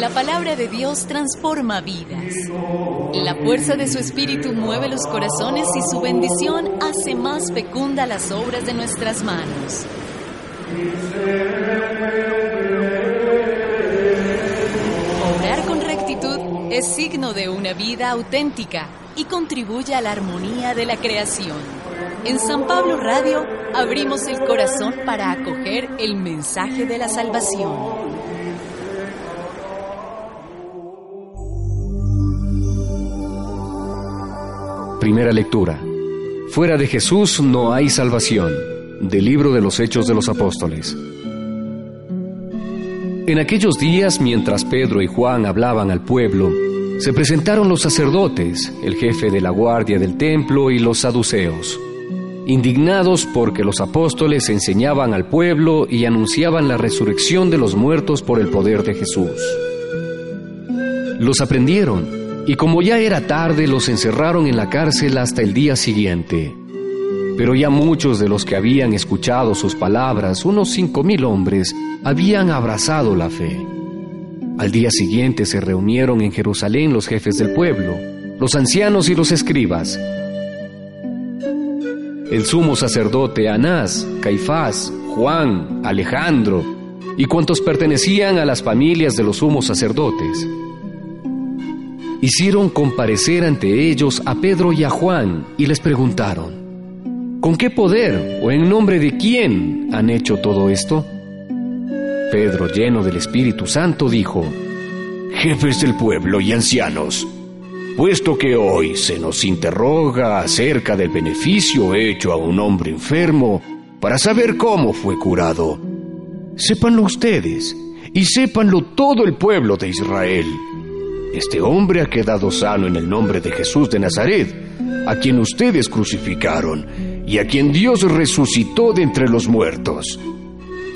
La palabra de Dios transforma vidas. La fuerza de su espíritu mueve los corazones y su bendición hace más fecunda las obras de nuestras manos. Obrar con rectitud es signo de una vida auténtica y contribuye a la armonía de la creación. En San Pablo Radio abrimos el corazón para acoger el mensaje de la salvación. Primera lectura. Fuera de Jesús no hay salvación. Del libro de los Hechos de los Apóstoles. En aquellos días, mientras Pedro y Juan hablaban al pueblo, se presentaron los sacerdotes, el jefe de la guardia del templo y los saduceos, indignados porque los apóstoles enseñaban al pueblo y anunciaban la resurrección de los muertos por el poder de Jesús. Los aprendieron y como ya era tarde los encerraron en la cárcel hasta el día siguiente. Pero ya muchos de los que habían escuchado sus palabras, unos cinco mil hombres, habían abrazado la fe. Al día siguiente se reunieron en Jerusalén los jefes del pueblo, los ancianos y los escribas. El sumo sacerdote Anás, Caifás, Juan, Alejandro y cuantos pertenecían a las familias de los sumos sacerdotes hicieron comparecer ante ellos a Pedro y a Juan y les preguntaron, ¿con qué poder o en nombre de quién han hecho todo esto? Pedro, lleno del Espíritu Santo, dijo, Jefes del pueblo y ancianos, puesto que hoy se nos interroga acerca del beneficio hecho a un hombre enfermo para saber cómo fue curado, sépanlo ustedes y sépanlo todo el pueblo de Israel este hombre ha quedado sano en el nombre de Jesús de Nazaret, a quien ustedes crucificaron y a quien Dios resucitó de entre los muertos.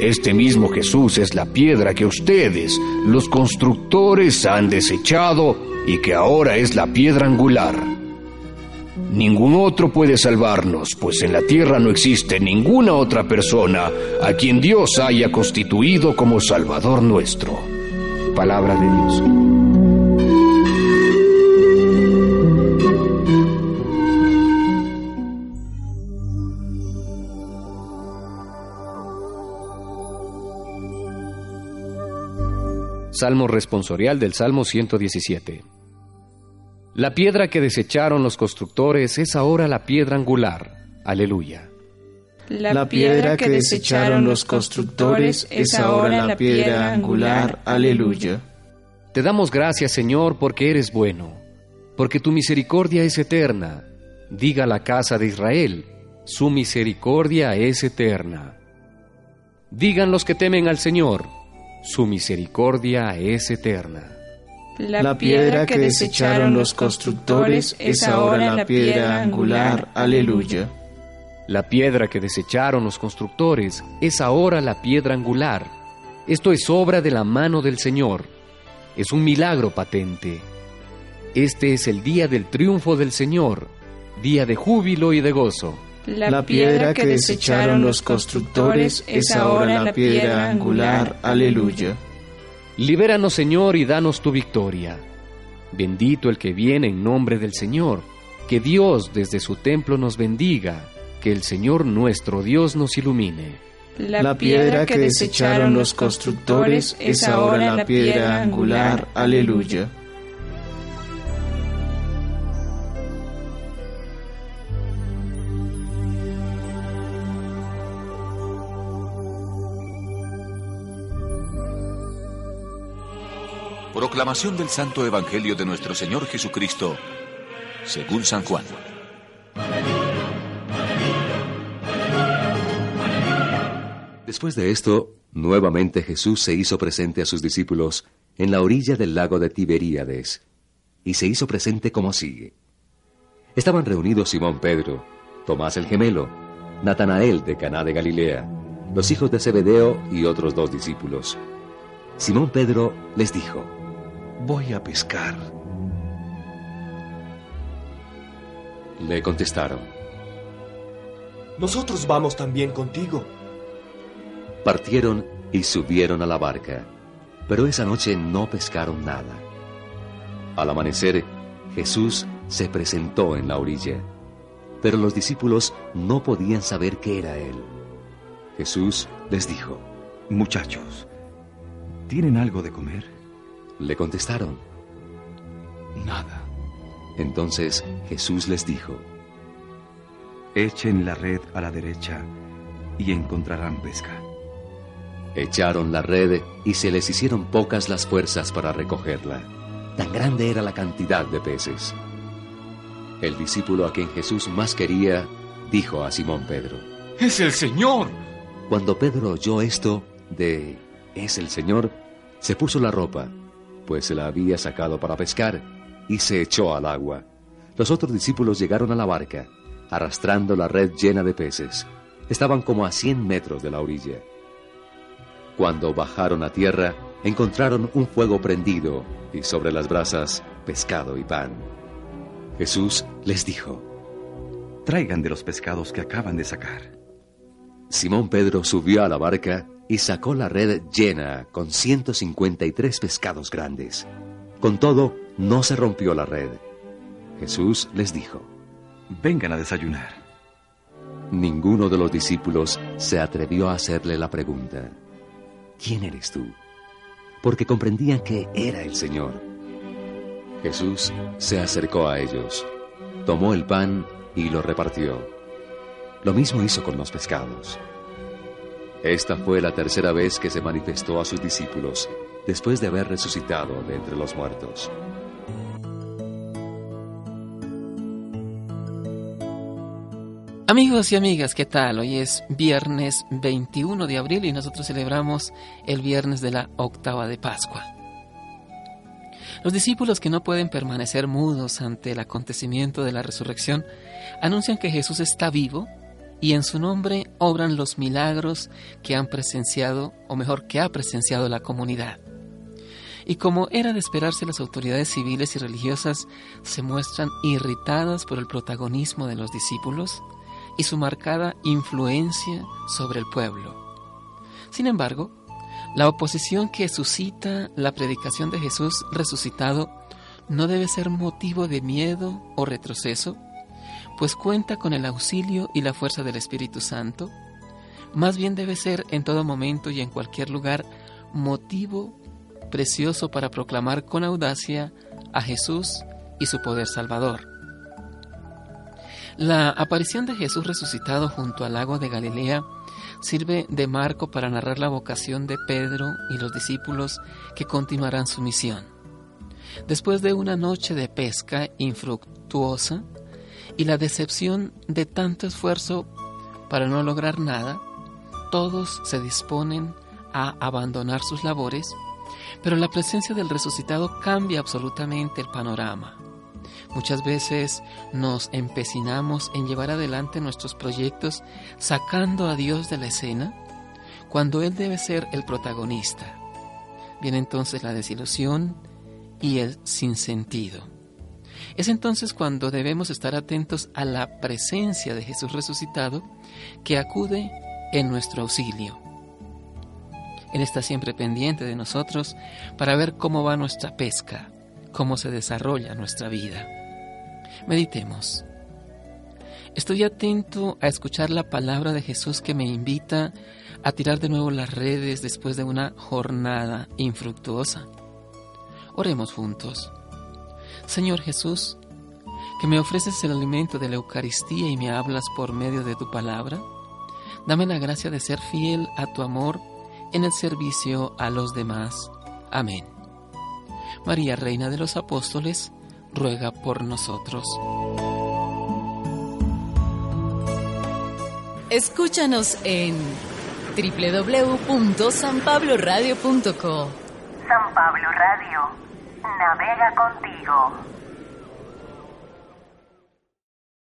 Este mismo Jesús es la piedra que ustedes, los constructores, han desechado y que ahora es la piedra angular. Ningún otro puede salvarnos, pues en la tierra no existe ninguna otra persona a quien Dios haya constituido como Salvador nuestro. Palabra de Dios. Salmo responsorial del Salmo 117. La piedra que desecharon los constructores es ahora la piedra angular. Aleluya. La piedra que desecharon los constructores es ahora la piedra angular. Aleluya. Te damos gracias, Señor, porque eres bueno, porque tu misericordia es eterna. Diga la casa de Israel, su misericordia es eterna. Digan los que temen al Señor, su misericordia es eterna. La piedra que desecharon los constructores es ahora la piedra angular. Aleluya. La piedra que desecharon los constructores es ahora la piedra angular. Esto es obra de la mano del Señor. Es un milagro patente. Este es el día del triunfo del Señor, día de júbilo y de gozo. La piedra que desecharon los constructores es ahora la piedra angular. Aleluya. Libéranos, Señor, y danos tu victoria. Bendito el que viene en nombre del Señor. Que Dios desde su templo nos bendiga. Que el Señor nuestro Dios nos ilumine. La piedra que desecharon los constructores es ahora la piedra angular. Aleluya. Proclamación del Santo Evangelio de nuestro Señor Jesucristo, según San Juan. Después de esto, nuevamente Jesús se hizo presente a sus discípulos en la orilla del lago de Tiberíades, y se hizo presente como sigue. Estaban reunidos Simón Pedro, Tomás el gemelo, Natanael de Caná de Galilea, los hijos de Zebedeo y otros dos discípulos. Simón Pedro les dijo, Voy a pescar. Le contestaron, Nosotros vamos también contigo. Partieron y subieron a la barca, pero esa noche no pescaron nada. Al amanecer, Jesús se presentó en la orilla, pero los discípulos no podían saber qué era Él. Jesús les dijo, Muchachos, ¿tienen algo de comer? Le contestaron, Nada. Entonces Jesús les dijo, Echen la red a la derecha y encontrarán pesca. Echaron la red y se les hicieron pocas las fuerzas para recogerla. Tan grande era la cantidad de peces. El discípulo a quien Jesús más quería dijo a Simón Pedro, ¡Es el Señor! Cuando Pedro oyó esto de es el Señor, se puso la ropa, pues se la había sacado para pescar, y se echó al agua. Los otros discípulos llegaron a la barca, arrastrando la red llena de peces. Estaban como a cien metros de la orilla. Cuando bajaron a tierra, encontraron un fuego prendido y sobre las brasas pescado y pan. Jesús les dijo, Traigan de los pescados que acaban de sacar. Simón Pedro subió a la barca y sacó la red llena con 153 pescados grandes. Con todo, no se rompió la red. Jesús les dijo, Vengan a desayunar. Ninguno de los discípulos se atrevió a hacerle la pregunta, ¿quién eres tú? Porque comprendían que era el Señor. Jesús se acercó a ellos, tomó el pan y lo repartió. Lo mismo hizo con los pescados. Esta fue la tercera vez que se manifestó a sus discípulos después de haber resucitado de entre los muertos. Amigos y amigas, ¿qué tal? Hoy es viernes 21 de abril y nosotros celebramos el viernes de la octava de Pascua. Los discípulos que no pueden permanecer mudos ante el acontecimiento de la resurrección anuncian que Jesús está vivo y en su nombre obran los milagros que han presenciado, o mejor, que ha presenciado la comunidad. Y como era de esperarse, las autoridades civiles y religiosas se muestran irritadas por el protagonismo de los discípulos y su marcada influencia sobre el pueblo. Sin embargo, la oposición que suscita la predicación de Jesús resucitado no debe ser motivo de miedo o retroceso, pues cuenta con el auxilio y la fuerza del Espíritu Santo, más bien debe ser en todo momento y en cualquier lugar motivo precioso para proclamar con audacia a Jesús y su poder salvador. La aparición de Jesús resucitado junto al lago de Galilea sirve de marco para narrar la vocación de Pedro y los discípulos que continuarán su misión. Después de una noche de pesca infructuosa y la decepción de tanto esfuerzo para no lograr nada, todos se disponen a abandonar sus labores, pero la presencia del resucitado cambia absolutamente el panorama. Muchas veces nos empecinamos en llevar adelante nuestros proyectos sacando a Dios de la escena cuando Él debe ser el protagonista. Viene entonces la desilusión y el sinsentido. Es entonces cuando debemos estar atentos a la presencia de Jesús resucitado que acude en nuestro auxilio. Él está siempre pendiente de nosotros para ver cómo va nuestra pesca, cómo se desarrolla nuestra vida. Meditemos. Estoy atento a escuchar la palabra de Jesús que me invita a tirar de nuevo las redes después de una jornada infructuosa. Oremos juntos. Señor Jesús, que me ofreces el alimento de la Eucaristía y me hablas por medio de tu palabra, dame la gracia de ser fiel a tu amor en el servicio a los demás. Amén. María, Reina de los Apóstoles, ruega por nosotros. Escúchanos en www.sanpabloradio.co San Pablo Radio, navega contigo.